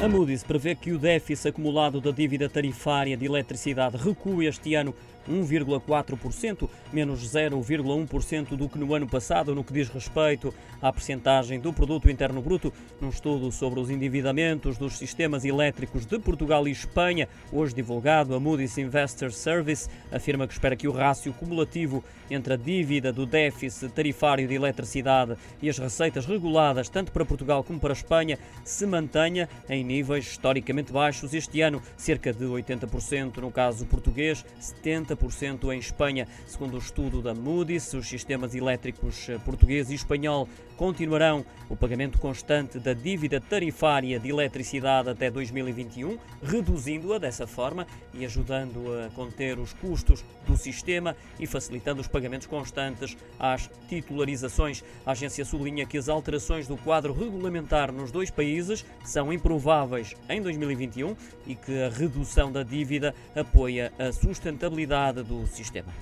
A Moody's prevê que o déficit acumulado da dívida tarifária de eletricidade recue este ano 1,4%, menos 0,1% do que no ano passado, no que diz respeito à percentagem do produto interno bruto, num estudo sobre os endividamentos dos sistemas elétricos de Portugal e Espanha, hoje divulgado, a Moody's Investor Service afirma que espera que o rácio cumulativo entre a dívida do déficit tarifário de eletricidade e as receitas reguladas, tanto para Portugal como para Espanha, se mantenha em níveis historicamente baixos este ano, cerca de 80% no caso português, 70% 40% em Espanha. Segundo o estudo da Moody's, os sistemas elétricos eh, português e espanhol continuarão o pagamento constante da dívida tarifária de eletricidade até 2021, reduzindo-a dessa forma e ajudando a conter os custos do sistema e facilitando os pagamentos constantes às titularizações. A agência sublinha que as alterações do quadro regulamentar nos dois países são improváveis em 2021 e que a redução da dívida apoia a sustentabilidade do sistema.